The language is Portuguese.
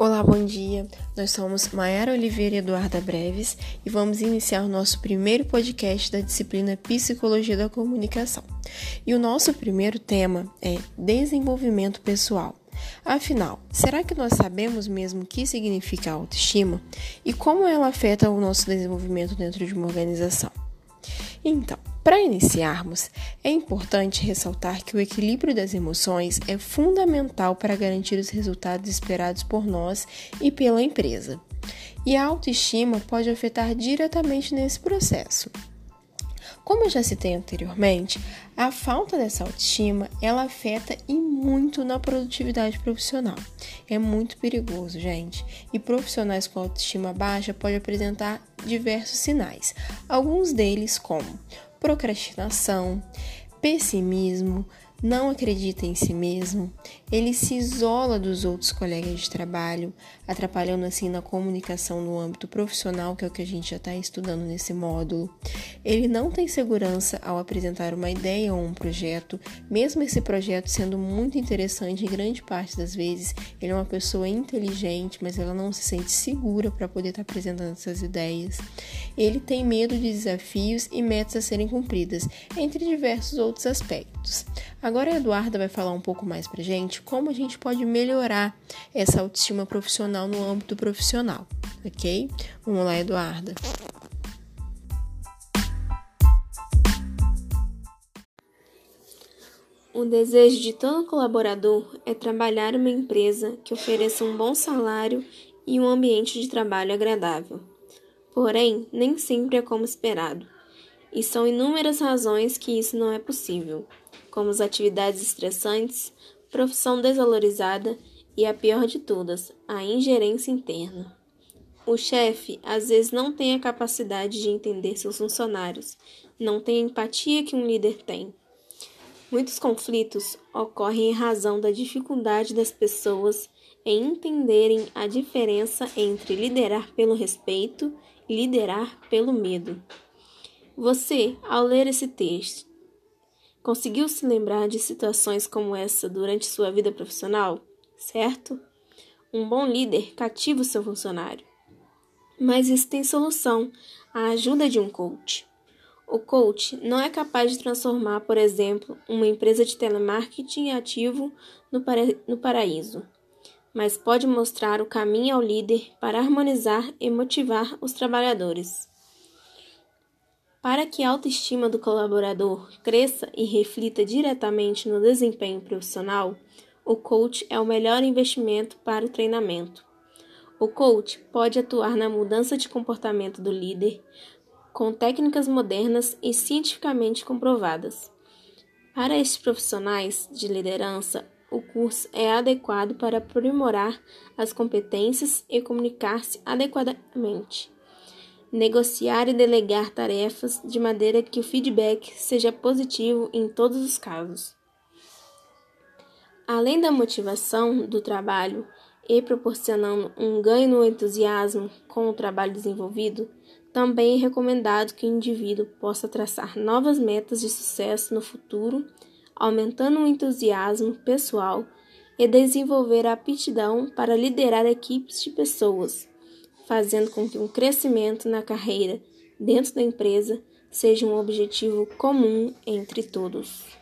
Olá, bom dia. Nós somos Maiara Oliveira e Eduarda Breves e vamos iniciar o nosso primeiro podcast da disciplina Psicologia da Comunicação. E o nosso primeiro tema é desenvolvimento pessoal. Afinal, será que nós sabemos mesmo o que significa autoestima e como ela afeta o nosso desenvolvimento dentro de uma organização? Então, para iniciarmos, é importante ressaltar que o equilíbrio das emoções é fundamental para garantir os resultados esperados por nós e pela empresa. E a autoestima pode afetar diretamente nesse processo. Como eu já citei anteriormente, a falta dessa autoestima, ela afeta e muito na produtividade profissional. É muito perigoso, gente. E profissionais com autoestima baixa podem apresentar diversos sinais. Alguns deles como procrastinação, pessimismo, não acredita em si mesmo, ele se isola dos outros colegas de trabalho, atrapalhando assim na comunicação no âmbito profissional, que é o que a gente já está estudando nesse módulo. Ele não tem segurança ao apresentar uma ideia ou um projeto, mesmo esse projeto sendo muito interessante, em grande parte das vezes ele é uma pessoa inteligente, mas ela não se sente segura para poder estar tá apresentando essas ideias. Ele tem medo de desafios e metas a serem cumpridas, entre diversos outros aspectos. Agora a Eduarda vai falar um pouco mais pra gente como a gente pode melhorar essa autoestima profissional no âmbito profissional, ok? Vamos lá, Eduarda. O desejo de todo colaborador é trabalhar em uma empresa que ofereça um bom salário e um ambiente de trabalho agradável. Porém, nem sempre é como esperado, e são inúmeras razões que isso não é possível como as atividades estressantes, profissão desvalorizada e a pior de todas, a ingerência interna. O chefe às vezes não tem a capacidade de entender seus funcionários, não tem a empatia que um líder tem. Muitos conflitos ocorrem em razão da dificuldade das pessoas em entenderem a diferença entre liderar pelo respeito e liderar pelo medo. Você, ao ler esse texto, Conseguiu se lembrar de situações como essa durante sua vida profissional? Certo? Um bom líder cativa o seu funcionário. Mas isso tem solução: a ajuda de um coach. O coach não é capaz de transformar, por exemplo, uma empresa de telemarketing ativo no, para no paraíso, mas pode mostrar o caminho ao líder para harmonizar e motivar os trabalhadores. Para que a autoestima do colaborador cresça e reflita diretamente no desempenho profissional, o coach é o melhor investimento para o treinamento. O coach pode atuar na mudança de comportamento do líder com técnicas modernas e cientificamente comprovadas. Para estes profissionais de liderança, o curso é adequado para aprimorar as competências e comunicar-se adequadamente negociar e delegar tarefas de maneira que o feedback seja positivo em todos os casos. Além da motivação do trabalho e proporcionando um ganho no entusiasmo com o trabalho desenvolvido, também é recomendado que o indivíduo possa traçar novas metas de sucesso no futuro, aumentando o entusiasmo pessoal e desenvolver a aptidão para liderar equipes de pessoas fazendo com que um crescimento na carreira dentro da empresa seja um objetivo comum entre todos.